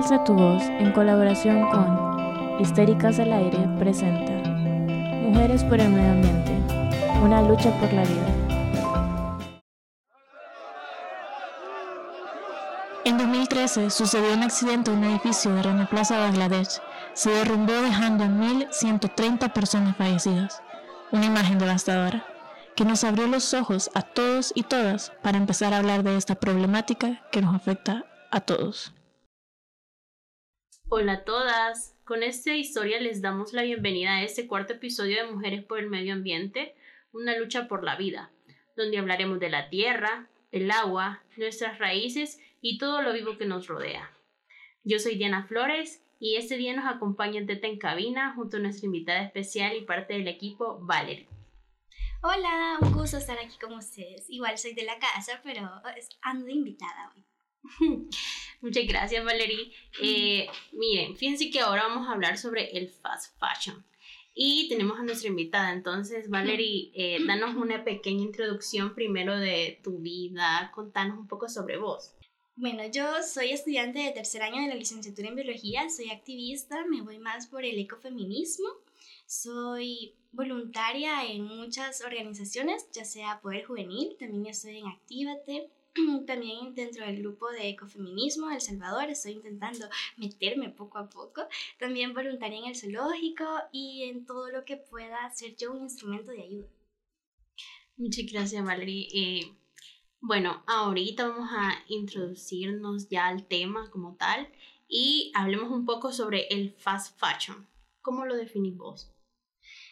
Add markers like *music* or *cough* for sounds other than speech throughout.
Alza tu voz en colaboración con Histéricas al Aire presenta Mujeres por el Medio Ambiente, una lucha por la vida. En 2013 sucedió un accidente en un edificio de Rana Plaza, Bangladesh. Se derrumbó dejando a 1.130 personas fallecidas. Una imagen devastadora que nos abrió los ojos a todos y todas para empezar a hablar de esta problemática que nos afecta a todos. Hola a todas, con esta historia les damos la bienvenida a este cuarto episodio de Mujeres por el Medio Ambiente, una lucha por la vida, donde hablaremos de la tierra, el agua, nuestras raíces y todo lo vivo que nos rodea. Yo soy Diana Flores y este día nos acompaña Teta en cabina junto a nuestra invitada especial y parte del equipo, Valerie. Hola, un gusto estar aquí con ustedes. Igual soy de la casa, pero ando invitada hoy. *laughs* Muchas gracias, Valerie. Eh, miren, fíjense que ahora vamos a hablar sobre el fast fashion. Y tenemos a nuestra invitada. Entonces, Valerie, eh, danos una pequeña introducción primero de tu vida. Contanos un poco sobre vos. Bueno, yo soy estudiante de tercer año de la licenciatura en biología, soy activista, me voy más por el ecofeminismo, soy voluntaria en muchas organizaciones, ya sea Poder Juvenil, también estoy en Actívate, *clears throat* también dentro del grupo de ecofeminismo de El Salvador estoy intentando *laughs* meterme poco a poco. También voluntaria en el zoológico y en todo lo que pueda ser yo un instrumento de ayuda. Muchas gracias, Valerie. Eh, bueno, ahorita vamos a introducirnos ya al tema como tal y hablemos un poco sobre el fast fashion. ¿Cómo lo definís vos?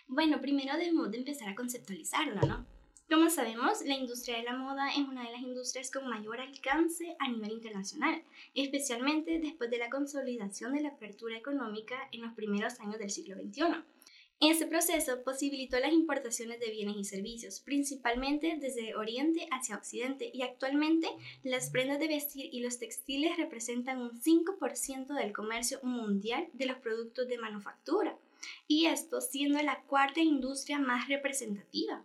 Bueno, primero debemos de empezar a conceptualizarlo, ¿no? Como sabemos, la industria de la moda es una de las industrias con mayor alcance a nivel internacional, especialmente después de la consolidación de la apertura económica en los primeros años del siglo XXI. Este proceso posibilitó las importaciones de bienes y servicios, principalmente desde Oriente hacia Occidente, y actualmente las prendas de vestir y los textiles representan un 5% del comercio mundial de los productos de manufactura, y esto siendo la cuarta industria más representativa.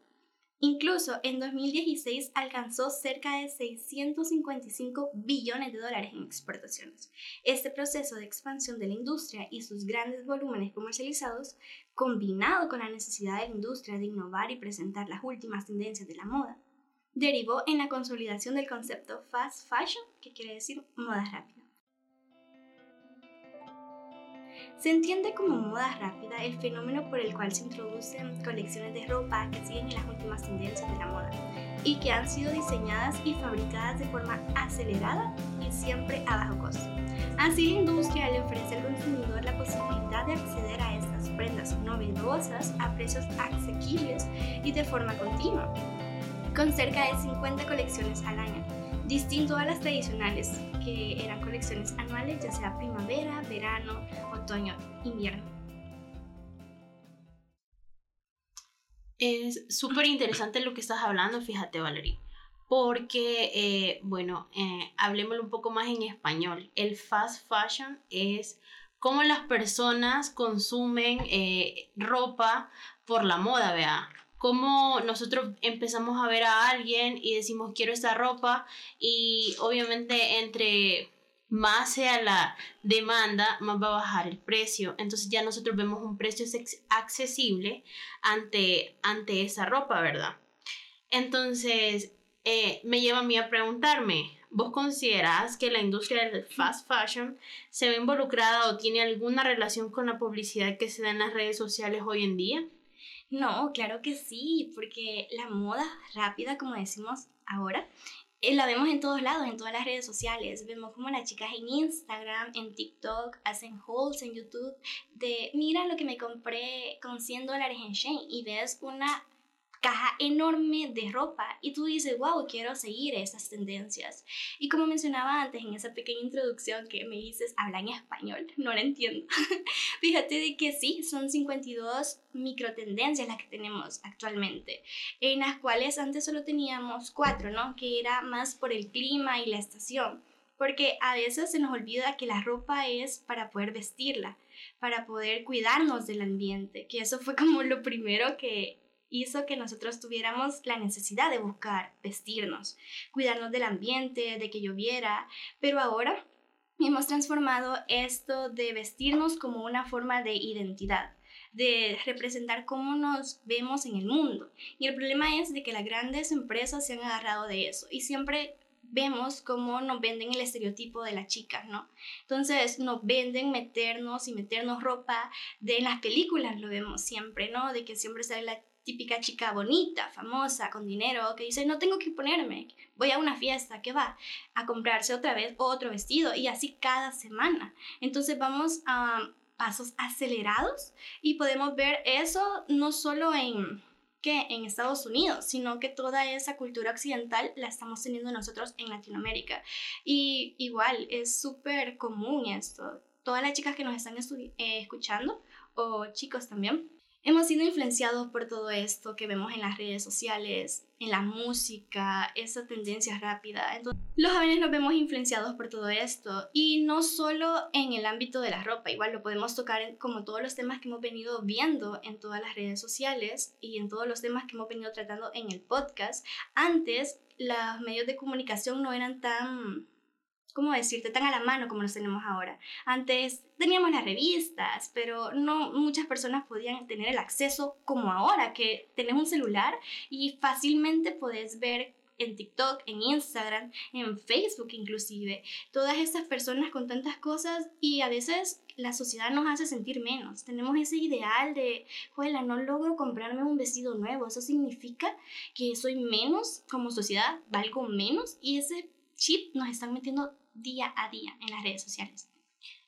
Incluso en 2016 alcanzó cerca de 655 billones de dólares en exportaciones. Este proceso de expansión de la industria y sus grandes volúmenes comercializados, combinado con la necesidad de la industria de innovar y presentar las últimas tendencias de la moda, derivó en la consolidación del concepto fast fashion, que quiere decir moda rápida. Se entiende como moda rápida el fenómeno por el cual se introducen colecciones de ropa que siguen en las últimas tendencias de la moda y que han sido diseñadas y fabricadas de forma acelerada y siempre a bajo costo. Así la industria le ofrece al consumidor la posibilidad de acceder a estas prendas novedosas a precios asequibles y de forma continua, con cerca de 50 colecciones al año distinto a las tradicionales, que eran colecciones anuales, ya sea primavera, verano, otoño, invierno. Es súper interesante lo que estás hablando, fíjate Valerie, porque, eh, bueno, eh, hablemoslo un poco más en español. El fast fashion es cómo las personas consumen eh, ropa por la moda, vea cómo nosotros empezamos a ver a alguien y decimos quiero esta ropa y obviamente entre más sea la demanda, más va a bajar el precio. Entonces ya nosotros vemos un precio accesible ante, ante esa ropa, ¿verdad? Entonces eh, me lleva a mí a preguntarme, ¿vos considerás que la industria del fast fashion se ve involucrada o tiene alguna relación con la publicidad que se da en las redes sociales hoy en día? No, claro que sí, porque la moda rápida, como decimos ahora, eh, la vemos en todos lados, en todas las redes sociales. Vemos como las chicas en Instagram, en TikTok, hacen hauls en YouTube de, mira lo que me compré con 100 dólares en Shane y ves una caja enorme de ropa y tú dices, wow, quiero seguir esas tendencias. Y como mencionaba antes en esa pequeña introducción que me dices, habla en español, no la entiendo. *laughs* Fíjate de que sí, son 52 microtendencias las que tenemos actualmente, en las cuales antes solo teníamos cuatro, ¿no? Que era más por el clima y la estación. Porque a veces se nos olvida que la ropa es para poder vestirla, para poder cuidarnos del ambiente, que eso fue como lo primero que hizo que nosotros tuviéramos la necesidad de buscar vestirnos, cuidarnos del ambiente, de que lloviera, pero ahora hemos transformado esto de vestirnos como una forma de identidad de representar cómo nos vemos en el mundo. Y el problema es de que las grandes empresas se han agarrado de eso y siempre vemos cómo nos venden el estereotipo de las chicas, ¿no? Entonces nos venden meternos y meternos ropa de las películas, lo vemos siempre, ¿no? De que siempre sale la típica chica bonita, famosa, con dinero, que dice, no tengo que ponerme, voy a una fiesta, ¿qué va? A comprarse otra vez otro vestido y así cada semana. Entonces vamos a pasos acelerados y podemos ver eso no solo en que en Estados Unidos, sino que toda esa cultura occidental la estamos teniendo nosotros en Latinoamérica. Y igual es súper común esto. Todas las chicas que nos están eh, escuchando, o chicos también, Hemos sido influenciados por todo esto que vemos en las redes sociales, en la música, esa tendencia rápida. Entonces, los jóvenes nos vemos influenciados por todo esto y no solo en el ámbito de la ropa, igual lo podemos tocar como todos los temas que hemos venido viendo en todas las redes sociales y en todos los temas que hemos venido tratando en el podcast. Antes, los medios de comunicación no eran tan ¿cómo decirte?, tan a la mano como los tenemos ahora. Antes teníamos las revistas, pero no muchas personas podían tener el acceso como ahora, que tenés un celular y fácilmente podés ver en TikTok, en Instagram, en Facebook inclusive, todas estas personas con tantas cosas y a veces la sociedad nos hace sentir menos. Tenemos ese ideal de, juela, no logro comprarme un vestido nuevo, eso significa que soy menos como sociedad, valgo menos y ese chip nos están metiendo día a día en las redes sociales.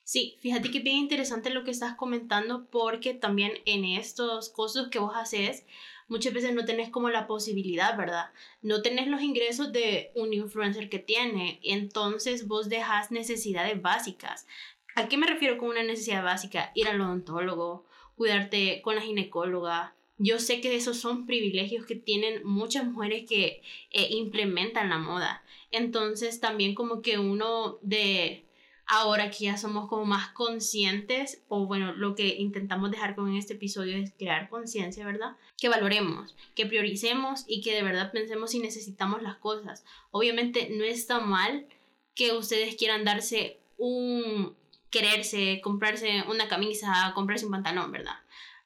Sí, fíjate que bien interesante lo que estás comentando porque también en estos costos que vos haces, muchas veces no tenés como la posibilidad, ¿verdad? No tenés los ingresos de un influencer que tiene, entonces vos dejas necesidades básicas. ¿A qué me refiero con una necesidad básica? Ir al odontólogo, cuidarte con la ginecóloga. Yo sé que esos son privilegios que tienen muchas mujeres que eh, implementan la moda. Entonces también como que uno de ahora que ya somos como más conscientes, o bueno, lo que intentamos dejar con este episodio es crear conciencia, ¿verdad? Que valoremos, que prioricemos y que de verdad pensemos si necesitamos las cosas. Obviamente no está mal que ustedes quieran darse un quererse, comprarse una camisa, comprarse un pantalón, ¿verdad?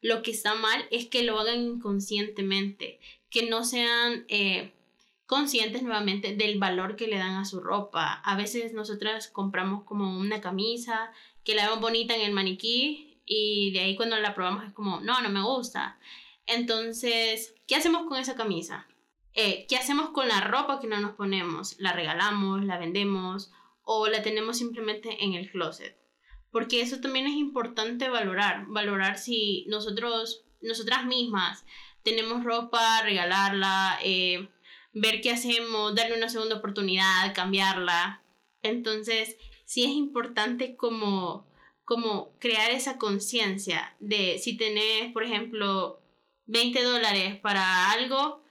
Lo que está mal es que lo hagan inconscientemente, que no sean eh, conscientes nuevamente del valor que le dan a su ropa. A veces nosotras compramos como una camisa que la vemos bonita en el maniquí y de ahí cuando la probamos es como, no, no me gusta. Entonces, ¿qué hacemos con esa camisa? Eh, ¿Qué hacemos con la ropa que no nos ponemos? ¿La regalamos, la vendemos o la tenemos simplemente en el closet? Porque eso también es importante valorar, valorar si nosotros, nosotras mismas tenemos ropa, regalarla, eh, ver qué hacemos, darle una segunda oportunidad, cambiarla. Entonces, sí es importante como, como crear esa conciencia de si tenés, por ejemplo, 20 dólares para algo,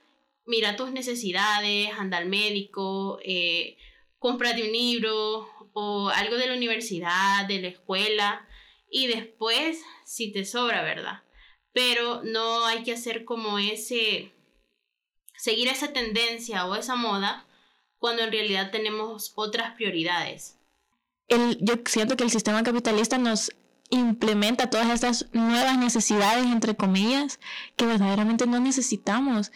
mira tus necesidades, anda al médico, eh, cómprate un libro o algo de la universidad, de la escuela y después si te sobra, ¿verdad? Pero no hay que hacer como ese seguir esa tendencia o esa moda cuando en realidad tenemos otras prioridades. Yo siento que el sistema capitalista nos implementa todas estas nuevas necesidades, entre comillas, que verdaderamente no necesitamos.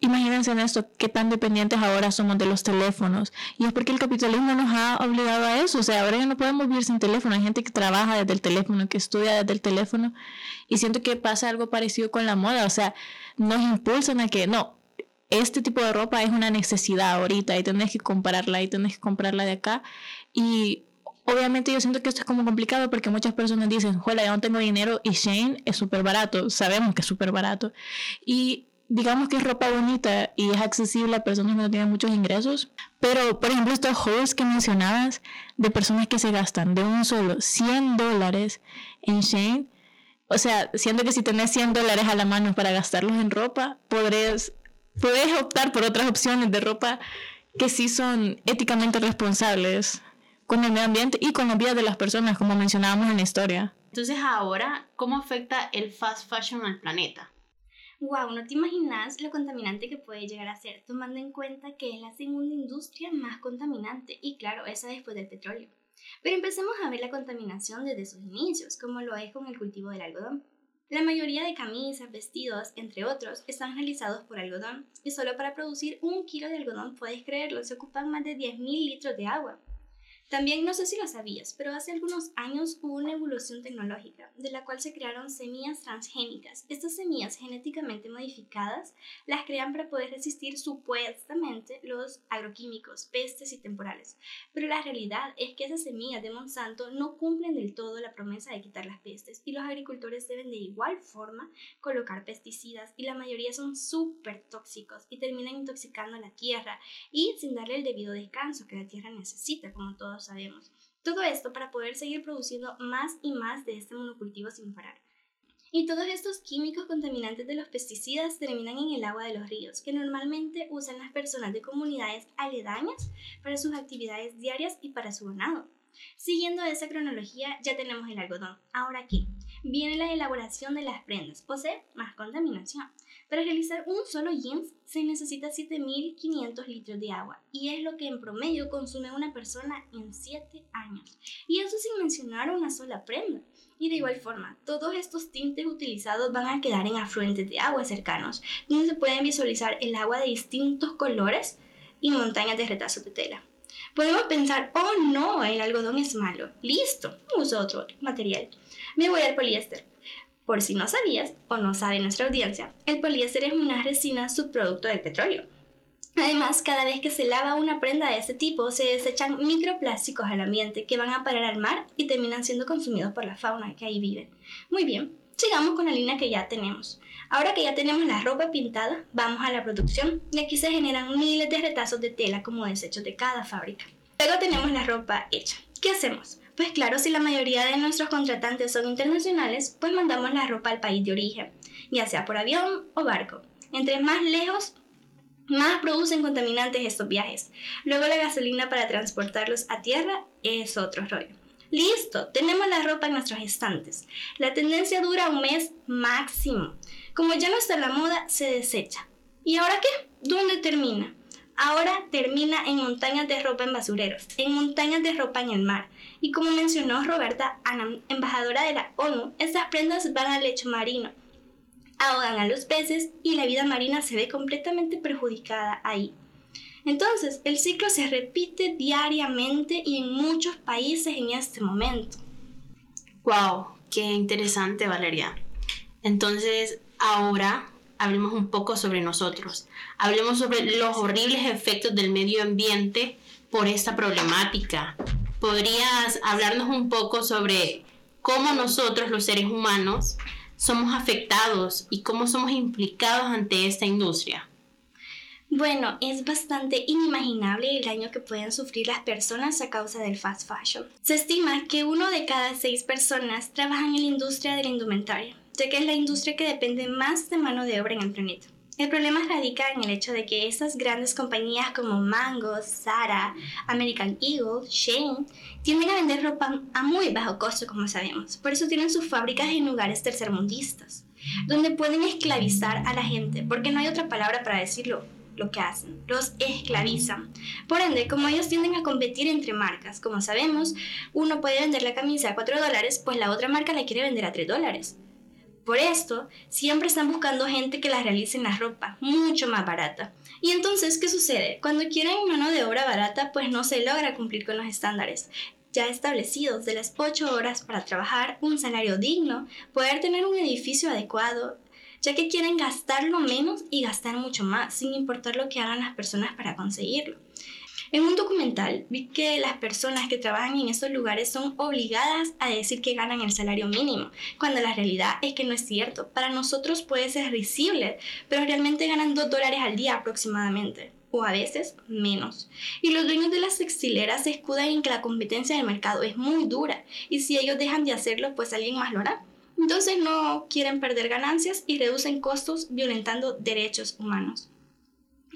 Imagínense en esto, qué tan dependientes ahora somos de los teléfonos. Y es porque el capitalismo nos ha obligado a eso. O sea, ahora ya no podemos vivir sin teléfono. Hay gente que trabaja desde el teléfono, que estudia desde el teléfono. Y siento que pasa algo parecido con la moda. O sea, nos impulsan a que no, este tipo de ropa es una necesidad ahorita y tenés que comprarla y tenés que comprarla de acá. Y obviamente yo siento que esto es como complicado porque muchas personas dicen, joder, ya no tengo dinero y Shane es súper barato, sabemos que es súper barato. Y digamos que es ropa bonita y es accesible a personas que no tienen muchos ingresos. Pero, por ejemplo, estos hauls que mencionabas de personas que se gastan de un solo 100 dólares en Shane, o sea, siento que si tenés 100 dólares a la mano para gastarlos en ropa, podrías puedes optar por otras opciones de ropa que sí son éticamente responsables con el medio ambiente y con la vida de las personas, como mencionábamos en la historia. Entonces ahora, ¿cómo afecta el fast fashion al planeta? Wow, no te imaginas lo contaminante que puede llegar a ser, tomando en cuenta que es la segunda industria más contaminante y claro, esa después del petróleo. Pero empecemos a ver la contaminación desde sus inicios, como lo es con el cultivo del algodón. La mayoría de camisas, vestidos, entre otros, están realizados por algodón, y solo para producir un kilo de algodón, puedes creerlo, se ocupan más de 10.000 litros de agua. También no sé si lo sabías, pero hace algunos años hubo una evolución tecnológica, de la cual se crearon semillas transgénicas. Estas semillas genéticamente modificadas las crean para poder resistir supuestamente los agroquímicos, pestes y temporales. Pero la realidad es que esas semillas de Monsanto no cumplen del todo la promesa de quitar las pestes y los agricultores deben de igual forma colocar pesticidas y la mayoría son súper tóxicos y terminan intoxicando la tierra y sin darle el debido descanso que la tierra necesita, como todos sabemos. Todo esto para poder seguir produciendo más y más de este monocultivo sin parar. Y todos estos químicos contaminantes de los pesticidas terminan en el agua de los ríos, que normalmente usan las personas de comunidades aledañas para sus actividades diarias y para su ganado. Siguiendo esa cronología, ya tenemos el algodón. Ahora aquí viene la elaboración de las prendas, posee más contaminación. Para realizar un solo jeans se necesita 7.500 litros de agua y es lo que en promedio consume una persona en 7 años. Y eso sin mencionar una sola prenda. Y de igual forma, todos estos tintes utilizados van a quedar en afluentes de agua cercanos, donde se pueden visualizar el agua de distintos colores y montañas de retazos de tela. Podemos pensar, oh no, el algodón es malo. Listo, uso otro material. Me voy al poliéster. Por si no sabías o no sabe nuestra audiencia, el poliéster es una resina subproducto del petróleo. Además, cada vez que se lava una prenda de este tipo, se desechan microplásticos al ambiente que van a parar al mar y terminan siendo consumidos por la fauna que ahí vive. Muy bien, sigamos con la línea que ya tenemos. Ahora que ya tenemos la ropa pintada, vamos a la producción y aquí se generan miles de retazos de tela como desechos de cada fábrica. Luego tenemos la ropa hecha. ¿Qué hacemos? Pues claro, si la mayoría de nuestros contratantes son internacionales, pues mandamos la ropa al país de origen, ya sea por avión o barco. Entre más lejos, más producen contaminantes estos viajes. Luego la gasolina para transportarlos a tierra es otro rollo. Listo, tenemos la ropa en nuestros estantes. La tendencia dura un mes máximo. Como ya no está la moda, se desecha. ¿Y ahora qué? ¿Dónde termina? Ahora termina en montañas de ropa en basureros, en montañas de ropa en el mar. Y como mencionó Roberta Anam, embajadora de la ONU, estas prendas van al lecho marino, ahogan a los peces y la vida marina se ve completamente perjudicada ahí. Entonces, el ciclo se repite diariamente y en muchos países en este momento. ¡Wow! ¡Qué interesante, Valeria! Entonces, ahora hablemos un poco sobre nosotros. Hablemos sobre los horribles efectos del medio ambiente por esta problemática. ¿Podrías hablarnos un poco sobre cómo nosotros, los seres humanos, somos afectados y cómo somos implicados ante esta industria? Bueno, es bastante inimaginable el daño que pueden sufrir las personas a causa del fast fashion. Se estima que uno de cada seis personas trabaja en la industria de la indumentaria ya que es la industria que depende más de mano de obra en el planeta. El problema radica en el hecho de que estas grandes compañías como Mango, Zara, American Eagle, Shane tienden a vender ropa a muy bajo costo, como sabemos. Por eso tienen sus fábricas en lugares tercermundistas, donde pueden esclavizar a la gente, porque no hay otra palabra para decirlo lo que hacen, los esclavizan. Por ende, como ellos tienden a competir entre marcas, como sabemos, uno puede vender la camisa a 4 dólares, pues la otra marca la quiere vender a 3 dólares. Por esto, siempre están buscando gente que las realice en la ropa, mucho más barata. Y entonces, ¿qué sucede? Cuando quieren mano de obra barata, pues no se logra cumplir con los estándares ya establecidos de las 8 horas para trabajar, un salario digno, poder tener un edificio adecuado, ya que quieren gastarlo menos y gastar mucho más, sin importar lo que hagan las personas para conseguirlo. En un documental vi que las personas que trabajan en estos lugares son obligadas a decir que ganan el salario mínimo, cuando la realidad es que no es cierto. Para nosotros puede ser risible, pero realmente ganan 2 dólares al día aproximadamente o a veces menos. Y los dueños de las textileras se escudan en que la competencia del mercado es muy dura y si ellos dejan de hacerlo, pues alguien más lo hará. Entonces no quieren perder ganancias y reducen costos violentando derechos humanos.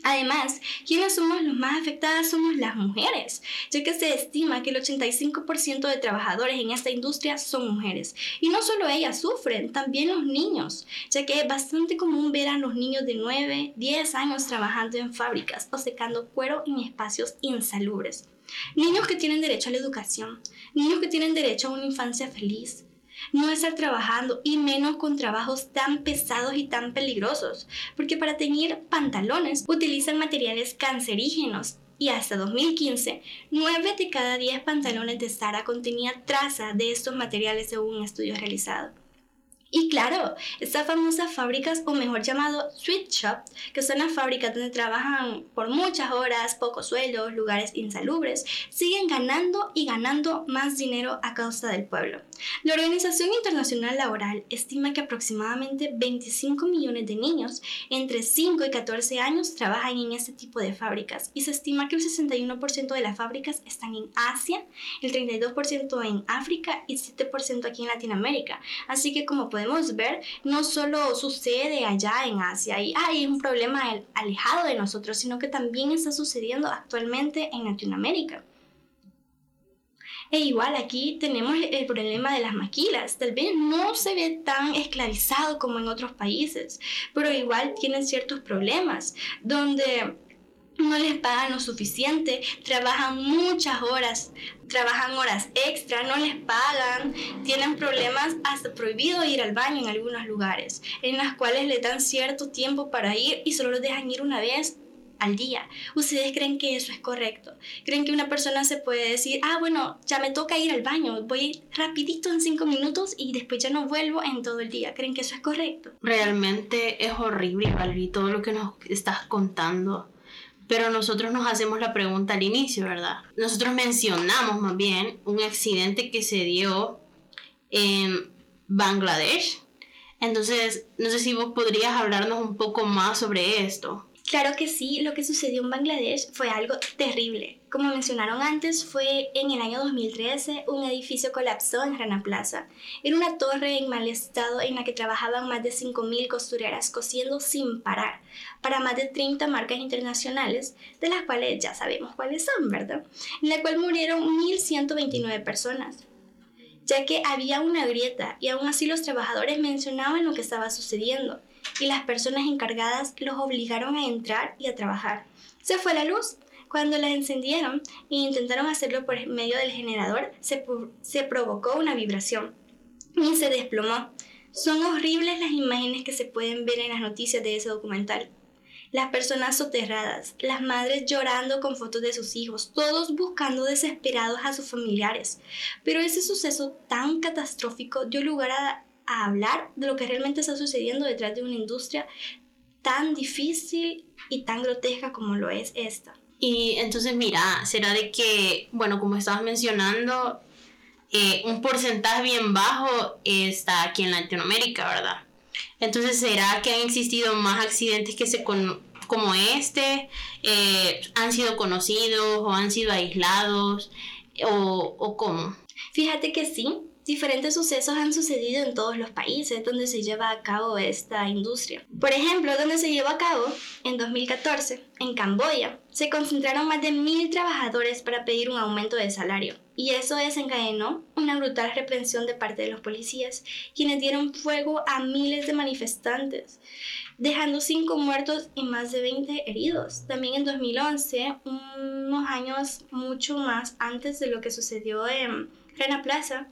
Además, quienes somos los más afectadas somos las mujeres, ya que se estima que el 85% de trabajadores en esta industria son mujeres. Y no solo ellas sufren, también los niños, ya que es bastante común ver a los niños de 9, 10 años trabajando en fábricas o secando cuero en espacios insalubres. Niños que tienen derecho a la educación, niños que tienen derecho a una infancia feliz, no estar trabajando y menos con trabajos tan pesados y tan peligrosos, porque para teñir pantalones utilizan materiales cancerígenos y hasta 2015, 9 de cada 10 pantalones de Sara contenían traza de estos materiales según un estudio realizado. Y claro, estas famosas fábricas, o mejor llamado sweet shop, que son las fábricas donde trabajan por muchas horas, pocos sueldos, lugares insalubres, siguen ganando y ganando más dinero a causa del pueblo. La Organización Internacional Laboral estima que aproximadamente 25 millones de niños entre 5 y 14 años trabajan en este tipo de fábricas y se estima que el 61% de las fábricas están en Asia, el 32% en África y 7% aquí en Latinoamérica. Así que como podemos ver, no solo sucede allá en Asia y hay un problema alejado de nosotros, sino que también está sucediendo actualmente en Latinoamérica. E igual aquí tenemos el problema de las maquilas. Tal vez no se ve tan esclavizado como en otros países, pero igual tienen ciertos problemas donde no les pagan lo suficiente, trabajan muchas horas, trabajan horas extra, no les pagan, tienen problemas hasta prohibido ir al baño en algunos lugares, en las cuales les dan cierto tiempo para ir y solo los dejan ir una vez al día. ¿Ustedes creen que eso es correcto? ¿Creen que una persona se puede decir, ah, bueno, ya me toca ir al baño, voy rapidito en cinco minutos y después ya no vuelvo en todo el día? ¿Creen que eso es correcto? Realmente es horrible, Valerie, todo lo que nos estás contando. Pero nosotros nos hacemos la pregunta al inicio, ¿verdad? Nosotros mencionamos más bien un accidente que se dio en Bangladesh. Entonces, no sé si vos podrías hablarnos un poco más sobre esto. Claro que sí, lo que sucedió en Bangladesh fue algo terrible. Como mencionaron antes, fue en el año 2013 un edificio colapsó en Rana Plaza. Era una torre en mal estado en la que trabajaban más de 5.000 costureras cosiendo sin parar para más de 30 marcas internacionales, de las cuales ya sabemos cuáles son, ¿verdad? En la cual murieron 1.129 personas ya que había una grieta y aún así los trabajadores mencionaban lo que estaba sucediendo y las personas encargadas los obligaron a entrar y a trabajar. Se fue la luz. Cuando la encendieron e intentaron hacerlo por medio del generador, se, se provocó una vibración y se desplomó. Son horribles las imágenes que se pueden ver en las noticias de ese documental. Las personas soterradas, las madres llorando con fotos de sus hijos, todos buscando desesperados a sus familiares. Pero ese suceso tan catastrófico dio lugar a a hablar de lo que realmente está sucediendo detrás de una industria tan difícil y tan grotesca como lo es esta. Y entonces, mira, será de que, bueno, como estabas mencionando, eh, un porcentaje bien bajo está aquí en Latinoamérica, ¿verdad? Entonces, ¿será que han existido más accidentes que se como este? Eh, ¿Han sido conocidos o han sido aislados? ¿O, o cómo? Fíjate que sí, diferentes sucesos han sucedido en todos los países donde se lleva a cabo esta industria. Por ejemplo, donde se llevó a cabo en 2014, en Camboya, se concentraron más de mil trabajadores para pedir un aumento de salario. Y eso desencadenó una brutal reprensión de parte de los policías, quienes dieron fuego a miles de manifestantes, dejando cinco muertos y más de 20 heridos. También en 2011, unos años mucho más antes de lo que sucedió en Rena Plaza,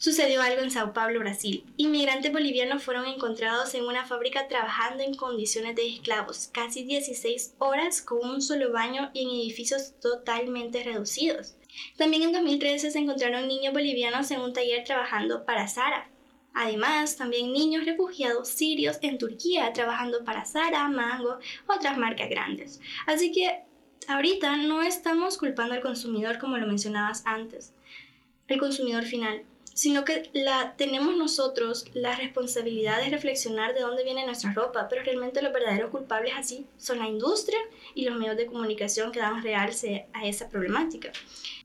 Sucedió algo en Sao Paulo, Brasil. Inmigrantes bolivianos fueron encontrados en una fábrica trabajando en condiciones de esclavos, casi 16 horas con un solo baño y en edificios totalmente reducidos. También en 2013 se encontraron niños bolivianos en un taller trabajando para Sara. Además, también niños refugiados sirios en Turquía trabajando para Sara, Mango, otras marcas grandes. Así que ahorita no estamos culpando al consumidor como lo mencionabas antes, el consumidor final sino que la, tenemos nosotros la responsabilidad de reflexionar de dónde viene nuestra ropa, pero realmente los verdaderos culpables así son la industria y los medios de comunicación que dan realce a esa problemática.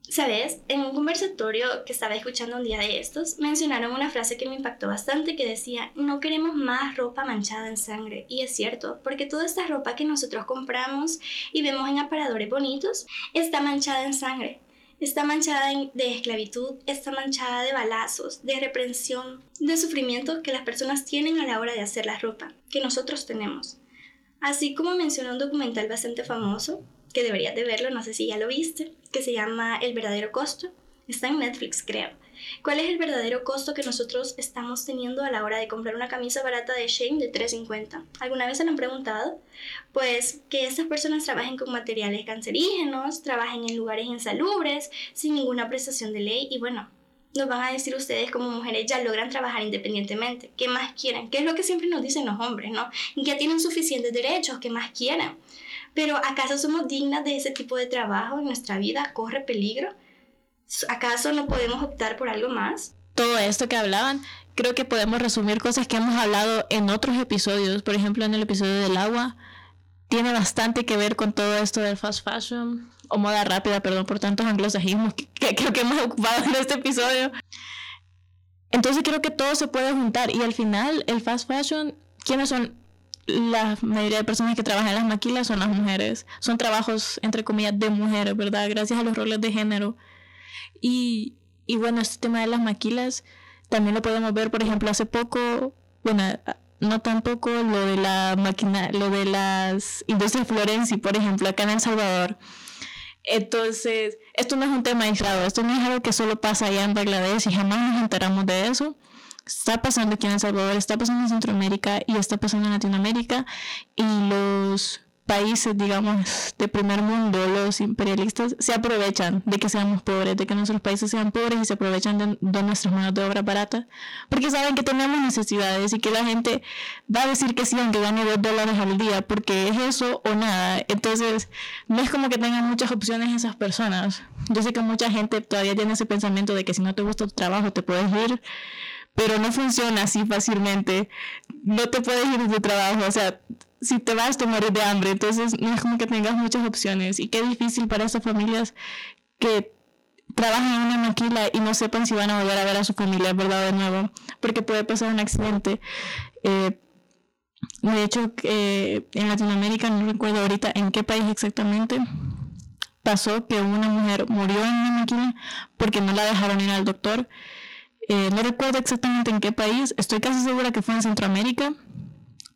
Sabes, en un conversatorio que estaba escuchando un día de estos, mencionaron una frase que me impactó bastante que decía, no queremos más ropa manchada en sangre. Y es cierto, porque toda esta ropa que nosotros compramos y vemos en aparadores bonitos está manchada en sangre. Está manchada de esclavitud, está manchada de balazos, de reprensión, de sufrimiento que las personas tienen a la hora de hacer la ropa, que nosotros tenemos. Así como mencionó un documental bastante famoso, que deberías de verlo, no sé si ya lo viste, que se llama El verdadero costo. Está en Netflix, creo. ¿Cuál es el verdadero costo que nosotros estamos teniendo a la hora de comprar una camisa barata de Shane de 3.50? ¿Alguna vez se lo han preguntado? Pues que estas personas trabajen con materiales cancerígenos, trabajen en lugares insalubres, sin ninguna prestación de ley y bueno, nos van a decir ustedes como mujeres ya logran trabajar independientemente. ¿Qué más quieren? ¿Qué es lo que siempre nos dicen los hombres, no? Ya tienen suficientes derechos, ¿qué más quieren? Pero ¿acaso somos dignas de ese tipo de trabajo en nuestra vida? ¿Corre peligro? ¿Acaso no podemos optar por algo más? Todo esto que hablaban, creo que podemos resumir cosas que hemos hablado en otros episodios, por ejemplo en el episodio del agua, tiene bastante que ver con todo esto del fast fashion, o moda rápida, perdón por tantos anglosajismos que, creo que hemos *laughs* ocupado en este episodio. Entonces creo que todo se puede juntar y al final el fast fashion, ¿quiénes son? La mayoría de personas que trabajan en las maquilas son las mujeres. Son trabajos, entre comillas, de mujeres, ¿verdad? Gracias a los roles de género. Y, y bueno, este tema de las maquilas también lo podemos ver, por ejemplo, hace poco, bueno, no tampoco lo de la máquina, lo de las industrias Florenci, por ejemplo, acá en El Salvador. Entonces, esto no es un tema aislado, esto no es algo que solo pasa allá en Bangladesh y jamás nos enteramos de eso. Está pasando aquí en El Salvador, está pasando en Centroamérica y está pasando en Latinoamérica y los países, digamos, de primer mundo, los imperialistas, se aprovechan de que seamos pobres, de que nuestros países sean pobres y se aprovechan de, nuestras manos de obra barata, porque saben que tenemos necesidades y que la gente va a decir que sí, aunque gane dos dólares al día, porque es eso o nada. Entonces, no es como que tengan muchas opciones esas personas. Yo sé que mucha gente todavía tiene ese pensamiento de que si no te gusta tu trabajo te puedes ir, pero no funciona así fácilmente. No te puedes ir de tu trabajo, o sea, si te vas a morir de hambre, entonces no es como que tengas muchas opciones y qué difícil para esas familias que trabajan en una maquila y no sepan si van a volver a ver a su familia, ¿verdad? De nuevo, porque puede pasar un accidente. Eh, de hecho, eh, en Latinoamérica, no recuerdo ahorita en qué país exactamente, pasó que una mujer murió en una maquila porque no la dejaron ir al doctor. Eh, no recuerdo exactamente en qué país, estoy casi segura que fue en Centroamérica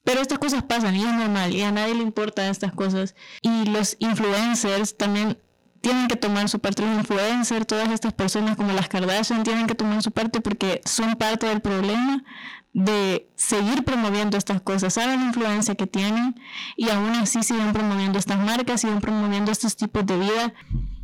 pero estas cosas pasan y es normal y a nadie le importa estas cosas. Y los influencers también tienen que tomar su parte. Los influencers, todas estas personas como las Kardashian tienen que tomar su parte porque son parte del problema de seguir promoviendo estas cosas. Saben la influencia que tienen y aún así siguen promoviendo estas marcas, siguen promoviendo estos tipos de vida.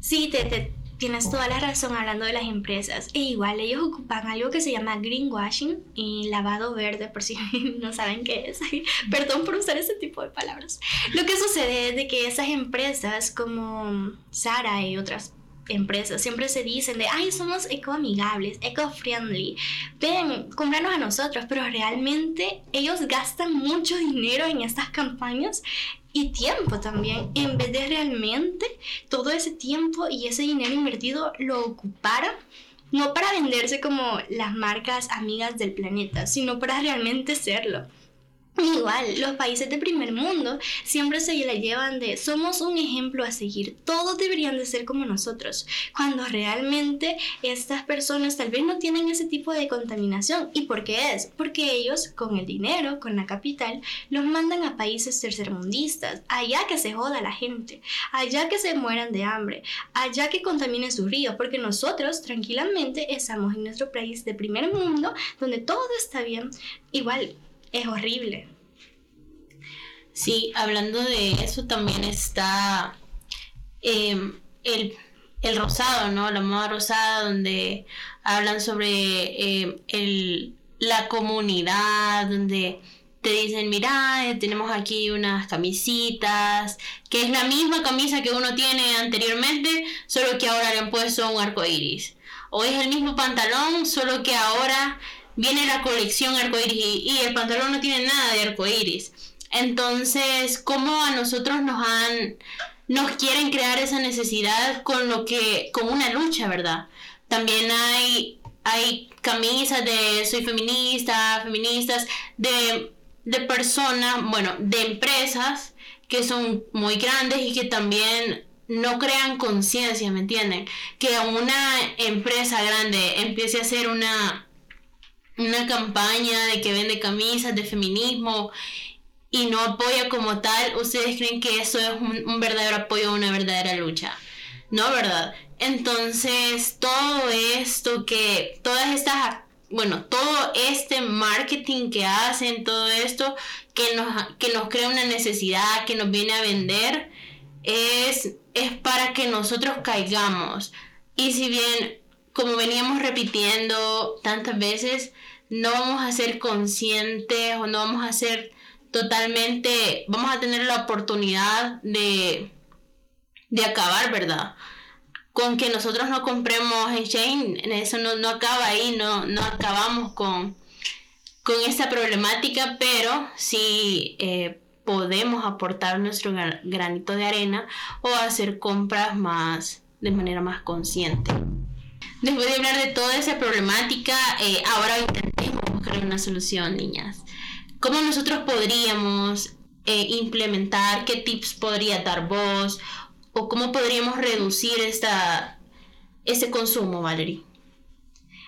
Sí, te, te tienes toda la razón hablando de las empresas. E igual ellos ocupan algo que se llama greenwashing y lavado verde, por si *laughs* no saben qué es. *laughs* Perdón por usar ese tipo de palabras. Lo que sucede es de que esas empresas como Sara y otras empresas siempre se dicen de, ay, somos ecoamigables, eco-friendly, ven, cómpranos a nosotros, pero realmente ellos gastan mucho dinero en estas campañas y tiempo también, en vez de realmente todo ese tiempo y ese dinero invertido lo ocupara no para venderse como las marcas amigas del planeta, sino para realmente serlo. Igual, los países de primer mundo siempre se la llevan de somos un ejemplo a seguir, todos deberían de ser como nosotros, cuando realmente estas personas tal vez no tienen ese tipo de contaminación. ¿Y por qué es? Porque ellos con el dinero, con la capital, los mandan a países tercermundistas, allá que se joda la gente, allá que se mueran de hambre, allá que contaminen sus ríos, porque nosotros tranquilamente estamos en nuestro país de primer mundo, donde todo está bien. Igual, es horrible. Sí, hablando de eso también está em, el, rosado, ¿no? La moda rosada, donde hablan sobre em, el, la comunidad, donde te dicen, mira, eh, tenemos aquí unas camisitas, que es la misma camisa que uno tiene anteriormente, solo que ahora le han puesto un arco iris. O es el mismo pantalón, solo que ahora viene la colección arcoiris y, y el pantalón no tiene nada de arcoiris. Entonces, ¿cómo a nosotros nos han, nos quieren crear esa necesidad con lo que, con una lucha, verdad? También hay, hay camisas de soy feminista, feministas, de, de personas, bueno, de empresas que son muy grandes y que también no crean conciencia, ¿me entienden? Que una empresa grande empiece a hacer una una campaña de que vende camisas de feminismo y no apoya como tal, ¿ustedes creen que eso es un, verdadero apoyo a una verdadera lucha? No, ¿verdad? Entonces, todo esto que, todas estas, bueno, todo este marketing que hacen, todo esto que nos, que nos crea una necesidad, que nos viene a vender, es, es para que nosotros caigamos. Y si bien, como veníamos repitiendo tantas veces, no vamos a ser conscientes o no vamos a ser totalmente, vamos a tener la oportunidad de, de acabar, ¿verdad? Con que nosotros no compremos en Shane, eso no, no acaba ahí, no, no acabamos con, con esta problemática, pero sí eh, podemos aportar nuestro granito de arena o hacer compras más de manera más consciente. Después de hablar de toda esa problemática, eh, ahora intentemos buscar una solución, niñas. ¿Cómo nosotros podríamos eh, implementar? ¿Qué tips podría dar vos? ¿O cómo podríamos reducir esta, ese consumo, Valerie?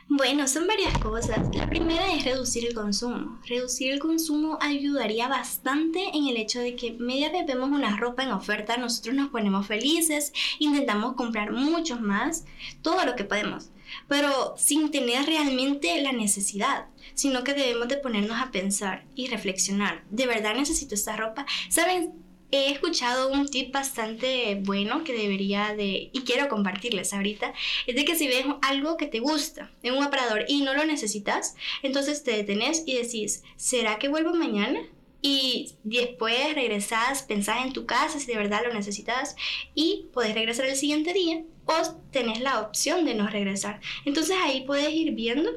Bueno, son varias cosas. La primera es reducir el consumo. Reducir el consumo ayudaría bastante en el hecho de que media vez vemos una ropa en oferta, nosotros nos ponemos felices, intentamos comprar muchos más, todo lo que podemos, pero sin tener realmente la necesidad, sino que debemos de ponernos a pensar y reflexionar. ¿De verdad necesito esta ropa? ¿Saben? He escuchado un tip bastante bueno que debería de, y quiero compartirles ahorita, es de que si ves algo que te gusta en un aparador y no lo necesitas, entonces te detenés y decís, ¿será que vuelvo mañana? Y después regresás, pensás en tu casa si de verdad lo necesitas y puedes regresar el siguiente día o tenés la opción de no regresar. Entonces ahí puedes ir viendo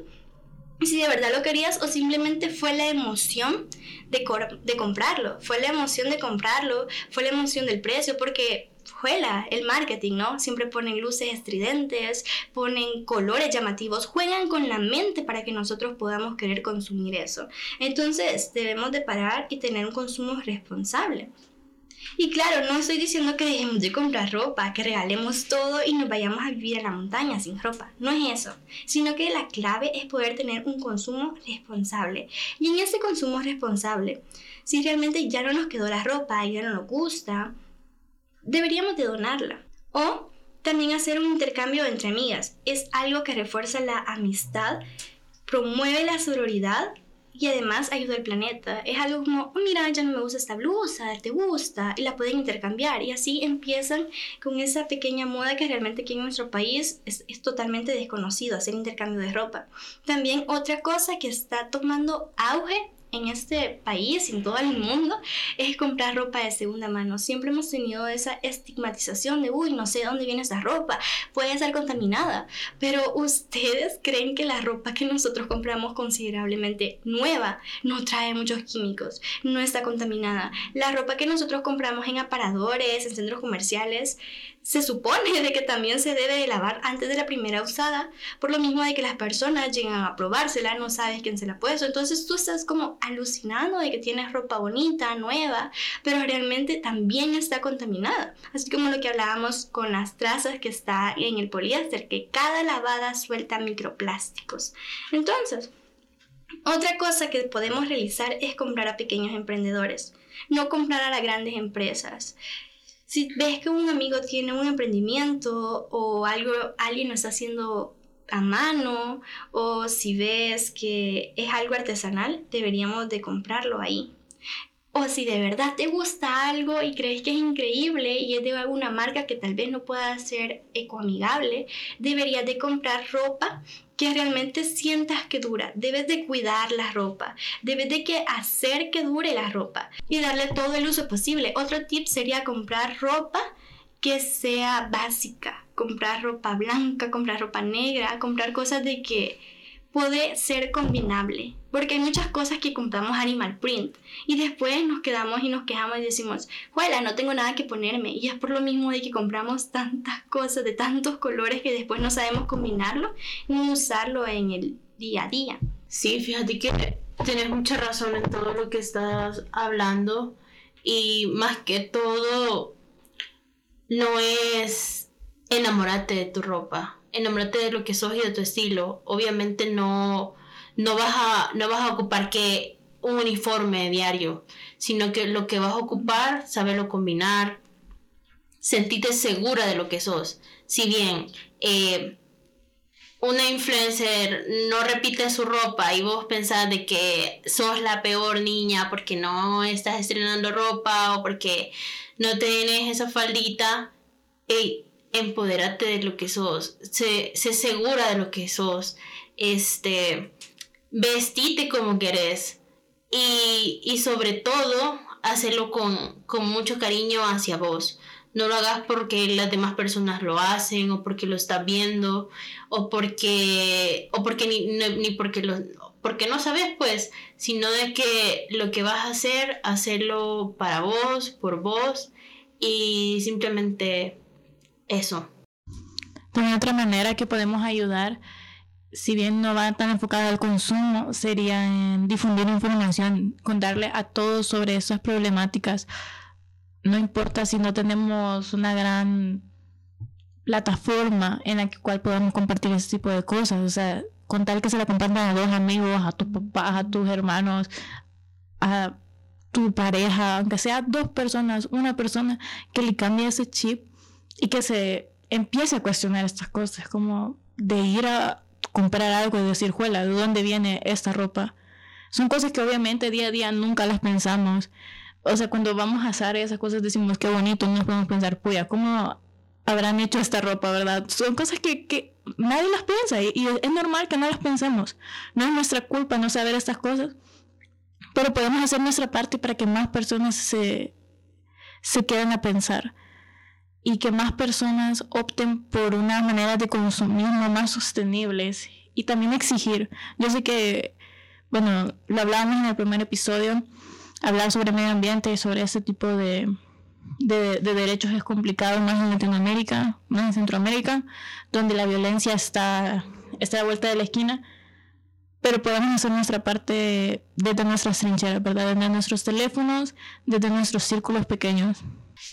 si de verdad lo querías o simplemente fue la emoción de, de comprarlo, fue la emoción de comprarlo, fue la emoción del precio, porque juega el marketing, ¿no? Siempre ponen luces estridentes, ponen colores llamativos, juegan con la mente para que nosotros podamos querer consumir eso. Entonces debemos de parar y tener un consumo responsable. Y claro, no estoy diciendo que dejemos de comprar ropa, que regalemos todo y nos vayamos a vivir a la montaña sin ropa. No es eso, sino que la clave es poder tener un consumo responsable. Y en ese consumo responsable, si realmente ya no nos quedó la ropa y ya no nos gusta, deberíamos de donarla. O también hacer un intercambio entre amigas. Es algo que refuerza la amistad, promueve la sororidad y además ayuda al planeta. Es algo como, oh, mira, ya no me gusta esta blusa, te gusta, y la pueden intercambiar. Y así empiezan con esa pequeña moda que realmente aquí en nuestro país es, es totalmente desconocido, hacer intercambio de ropa. También otra cosa que está tomando auge en este país, en todo el mundo, es comprar ropa de segunda mano. Siempre hemos tenido esa estigmatización de, uy, no sé de dónde viene esa ropa, puede ser contaminada. Pero ustedes *laughs* creen que la ropa que nosotros compramos considerablemente nueva no trae muchos químicos, no está contaminada. La ropa que nosotros compramos en aparadores, en centros comerciales, se supone de que también se debe de lavar antes de la primera usada, por lo mismo de que las personas llegan a probársela, no sabes quién se la ha puesto, entonces tú estás como alucinando de que tienes ropa bonita, nueva, pero realmente también está contaminada, así como lo que hablábamos con las trazas que está en el poliéster, que cada lavada suelta microplásticos. Entonces, otra cosa que podemos realizar es comprar a pequeños emprendedores, no comprar a las grandes empresas si ves que un amigo tiene un emprendimiento o algo, alguien lo está haciendo a mano o si ves que es algo artesanal, deberíamos de comprarlo ahí. O si de verdad te gusta algo y crees que es increíble y es de alguna marca que tal vez no pueda ser ecoamigable, deberías de comprar ropa que realmente sientas que dura. Debes de cuidar la ropa, debes de que hacer que dure la ropa y darle todo el uso posible. Otro tip sería comprar ropa que sea básica, comprar ropa blanca, comprar ropa negra, comprar cosas de que puede ser combinable, porque hay muchas cosas que compramos animal print y después nos quedamos y nos quejamos y decimos, juela, no tengo nada que ponerme y es por lo mismo de que compramos tantas *laughs* cosas de tantos colores que después no sabemos combinarlo ni usarlo en el día a día. Sí, fíjate que tienes mucha razón en todo lo que estás hablando y más que todo no es enamorarte de tu ropa enamórate de lo que sos y de tu estilo. Obviamente no, no, vas, a, no vas a ocupar que un uniforme diario, sino que lo que vas a ocupar, saberlo combinar, sentirte segura de lo que sos. Si bien eh, una influencer no repite su ropa y vos pensás de que sos la peor niña porque no estás estrenando ropa o porque no tienes esa faldita, hey, empodérate de lo que sos, sé, segura de lo que sos, este, vestite como querés. Y, y sobre todo, hacerlo con, con mucho cariño hacia vos. No lo hagas porque las demás personas lo hacen o porque lo estás viendo o porque o porque ni, ni porque lo porque no sabes pues sino de que lo que vas a hacer hacerlo para vos por vos y simplemente eso. De otra manera que podemos ayudar si bien no va tan enfocada al consumo, sería en difundir información, contarle a todos sobre esas problemáticas, no importa si no tenemos una gran plataforma en la cual podamos compartir ese tipo de cosas. O sea, contar que se la compartan a dos amigos, a tus papás, a tus hermanos, a tu pareja, aunque sea dos personas, una persona que le cambie ese chip y que se empiece a cuestionar estas cosas, como de ir a comprar algo y decir, juela, ¿de dónde viene esta ropa? Son cosas que obviamente día a día nunca las pensamos o sea, cuando vamos a hacer esas cosas decimos qué bonito, nos podemos pensar, puya, ¿cómo habrán hecho esta ropa, verdad? Son cosas que, que nadie las piensa y, es normal que no las pensemos. No es nuestra culpa no saber estas cosas, pero podemos hacer nuestra parte para que más personas se, se queden a pensar y que más personas opten por una manera de consumismo más sostenibles y también exigir. Yo sé que, bueno, lo hablábamos en el primer episodio, hablar sobre medio ambiente y sobre ese tipo de, de, derechos es complicado más en Latinoamérica, más en Centroamérica, donde la violencia está, está a vuelta de la esquina. Pero podemos hacer nuestra parte desde nuestras trincheras, ¿verdad? Desde nuestros teléfonos, desde nuestros círculos pequeños.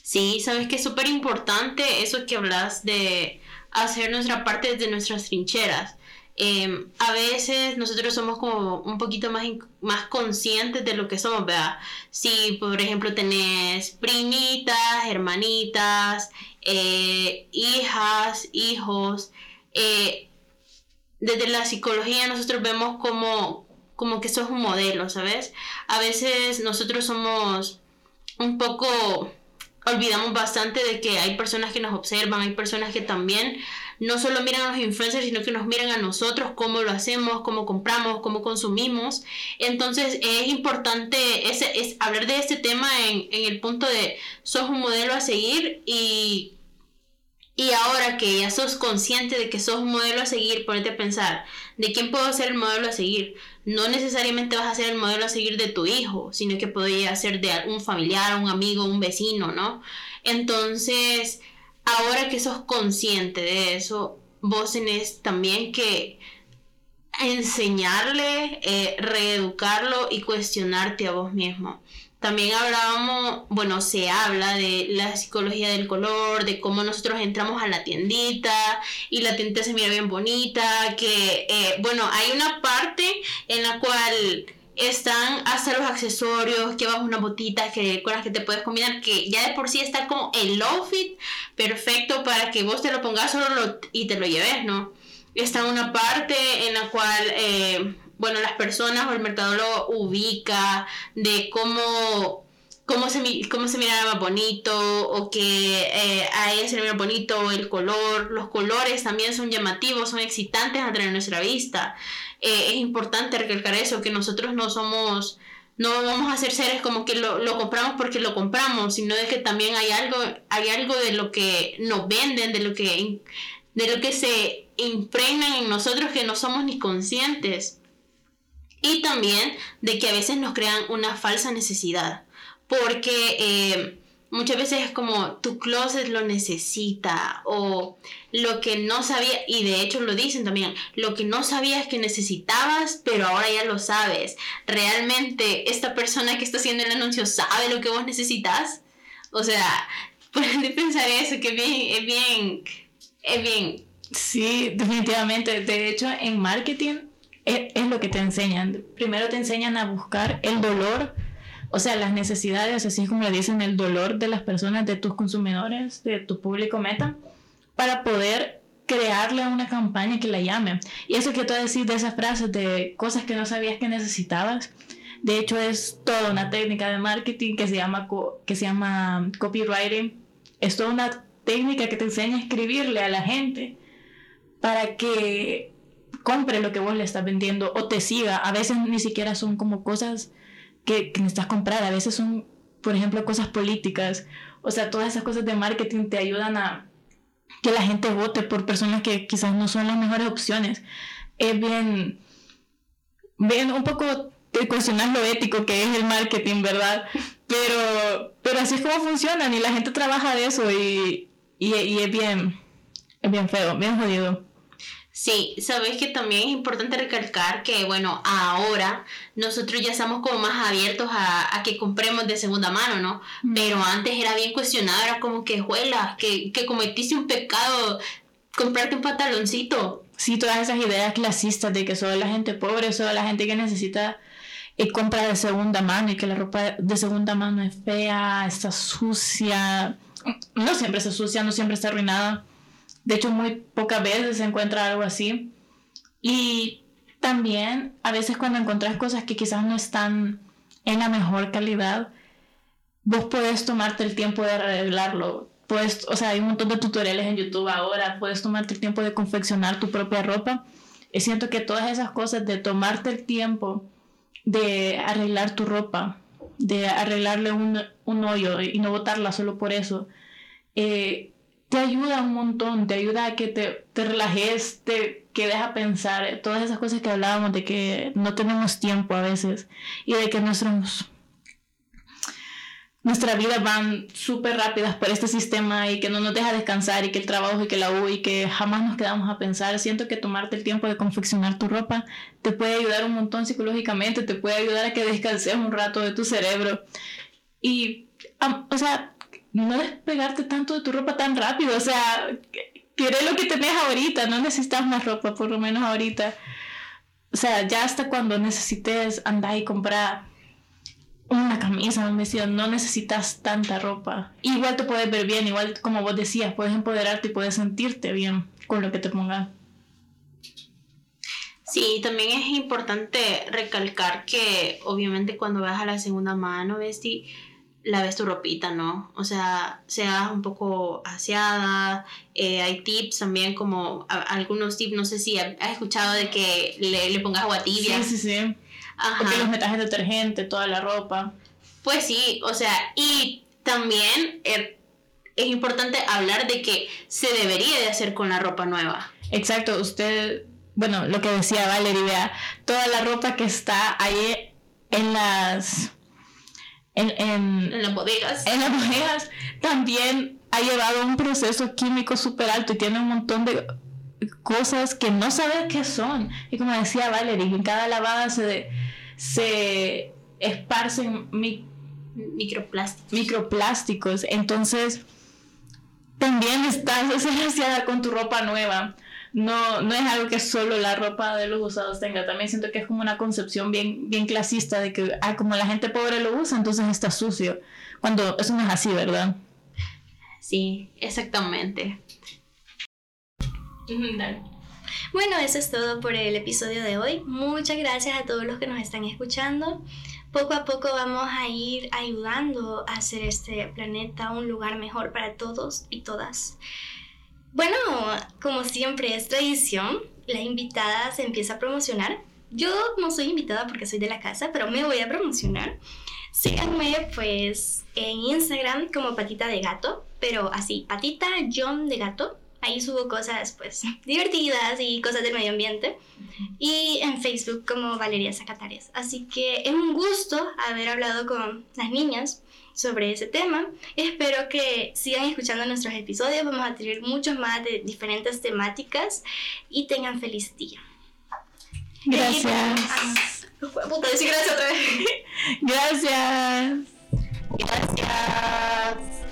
Sí, sabes que es súper importante eso que hablas de hacer nuestra parte desde nuestras trincheras. Em, a veces nosotros somos como un poquito más, más conscientes de lo que somos, ¿verdad? Si, por ejemplo, tenés primitas, hermanitas, eh, hijas, hijos, eh, desde la psicología nosotros vemos como, como que sos un modelo, ¿sabes? A veces nosotros somos un poco olvidamos bastante de que hay personas que nos observan, hay personas que también no solo miran a los influencers, sino que nos miran a nosotros, cómo lo hacemos, cómo compramos, cómo consumimos. Entonces es importante ese, es hablar de este tema en, el punto de sos un modelo a seguir y y ahora que ya sos consciente de que sos un modelo a seguir, ponete a pensar, ¿de quién puedo ser el modelo a seguir? No necesariamente vas a ser el modelo a seguir de tu hijo, sino que podría ser de un familiar, un amigo, un vecino, ¿no? Entonces, ahora que sos consciente de eso, vos tenés también que enseñarle, eh, reeducarlo y cuestionarte a vos mismo. También hablábamos, bueno, se habla de la psicología del color, de cómo nosotros entramos a la tiendita y la tiendita se mira bien bonita, que, eh, bueno, hay una parte en la cual están hasta los accesorios, que vas una botita que, con las que te puedes combinar, que ya de por sí está como el outfit perfecto para que vos te lo pongas solo y te lo lleves, ¿no? Está una parte en la cual... Eh, bueno, las personas o el mercado lo ubica, de cómo, cómo, se, cómo se mira más bonito, o que eh, a ella se le mira bonito, el color, los colores también son llamativos, son excitantes a tener nuestra vista. Eh, es importante recalcar eso, que nosotros no somos no vamos a ser seres como que lo, lo, compramos porque lo compramos, sino de que también hay algo, hay algo de lo que nos venden, de lo que, de lo que se impregnan en nosotros que no somos ni conscientes. Y también de que a veces nos crean una falsa necesidad. Porque eh, muchas veces es como tu closet lo necesita o lo que no sabía, y de hecho lo dicen también, lo que no sabías que necesitabas, pero ahora ya lo sabes. ¿Realmente esta persona que está haciendo el anuncio sabe lo que vos necesitas? O sea, *laughs* pueden pensar eso, que bien, es bien, es bien. Sí, definitivamente. De hecho, en marketing es, lo que te enseñan. Primero te enseñan a buscar el dolor, o sea, las necesidades, así como le dicen, el dolor de las personas, de tus consumidores, de tu público meta, para poder crearle una campaña que la llame. Y eso que tú decís de esas frases, de cosas que no sabías que necesitabas, de hecho es toda una técnica de marketing que se llama, que se llama copywriting. Es toda una técnica que te enseña a escribirle a la gente para que compre lo que vos le estás vendiendo o te siga. A veces ni siquiera son como cosas que, que necesitas comprar, a veces son, por ejemplo, cosas políticas. O sea, todas esas cosas de marketing te ayudan a que la gente vote por personas que quizás no son las mejores opciones. Es bien, bien un poco cuestionar lo ético que es el marketing, ¿verdad? Pero, pero así es como funcionan y la gente trabaja de eso y, y, y es bien, es bien feo, bien jodido. Sí, sabes que también es importante recalcar que, bueno, ahora nosotros ya estamos como más abiertos a, a que compremos de segunda mano, ¿no? Pero antes era bien cuestionado, era como que, juelas, que, que cometiste un pecado, comprarte un pantaloncito. Sí, todas esas ideas clasistas de que solo la gente pobre, solo la gente que necesita eh, compra de segunda mano y que la ropa de segunda mano es fea, está sucia. No siempre está sucia, no siempre está arruinada de hecho, muy pocas veces se encuentra algo así. Y también a veces cuando encontrás cosas que quizás no están en la mejor calidad, vos puedes tomarte el tiempo de arreglarlo. Puedes, o sea, hay un montón de tutoriales en YouTube ahora, puedes tomarte el tiempo de confeccionar tu propia ropa. Y siento que todas esas cosas de tomarte el tiempo de arreglar tu ropa, de arreglarle un, un hoyo y no botarla solo por eso, eh, te ayuda un montón, te ayuda a que te, te relajes, te que deja pensar, todas esas cosas que hablábamos de que no tenemos tiempo a veces y de que nuestros nuestra vida van súper rápidas por este sistema y que no nos deja descansar y que el trabajo y que la U y que jamás nos quedamos a pensar. Siento que tomarte el tiempo de confeccionar tu ropa te puede ayudar un montón psicológicamente, te puede ayudar a que descanses un rato de tu cerebro. Y, o sea, no despegarte tanto de tu ropa tan rápido. O sea, quiere lo que tenés ahorita, no necesitas más ropa, por lo menos ahorita. O sea, ya hasta cuando necesites andar y comprar una camisa, un vestido, no necesitas tanta ropa. Igual te puedes ver bien, igual como vos decías, puedes empoderarte y puedes sentirte bien con lo que te pongas. Sí, también es importante recalcar que obviamente cuando vas a la segunda mano, Besti, la ves tu ropita, ¿no? O sea, seas un poco aseada. Eh, hay tips también, como algunos tips, no sé si has escuchado de que le, le pongas agua tibia. Sí, sí, sí. Ajá. O que los metas en detergente, toda la ropa. Pues sí, o sea, y también eh, es importante hablar de que se debería de hacer con la ropa nueva. Exacto, usted, bueno, lo que decía Valeria, vea, toda la ropa que está ahí en las en, las bodegas. En las bodegas también ha llevado un proceso químico súper alto y tiene un montón de cosas que no sabes qué son. Y como decía Valerie, en cada lavada se, se esparcen microplásticos. microplásticos. Entonces, también estás *laughs* desgraciada con tu ropa nueva no, no es algo que solo la ropa de los usados tenga. También siento que es como una concepción bien, bien clasista de que ah, como la gente pobre lo usa, entonces está sucio. Cuando eso no es así, ¿verdad? Sí, exactamente. Bueno, eso es todo por el episodio de hoy. Muchas gracias a todos los que nos están escuchando. Poco a poco vamos a ir ayudando a hacer este planeta un lugar mejor para todos y todas. Bueno, como siempre es tradición, la invitada se empieza a promocionar. Yo no soy invitada porque soy de la casa, pero me voy a promocionar. Síganme pues en Instagram como patita de gato, pero así, patita John de gato. Ahí subo cosas pues *laughs* divertidas y cosas del medio ambiente. Y en Facebook como Valeria Zacatares. Así que es un gusto haber hablado con las niñas sobre ese tema. Espero que sigan escuchando nuestros episodios. Vamos a tener muchos más de diferentes temáticas y tengan feliz día. Gracias. Puta, decir gracias otra vez. Gracias. Gracias.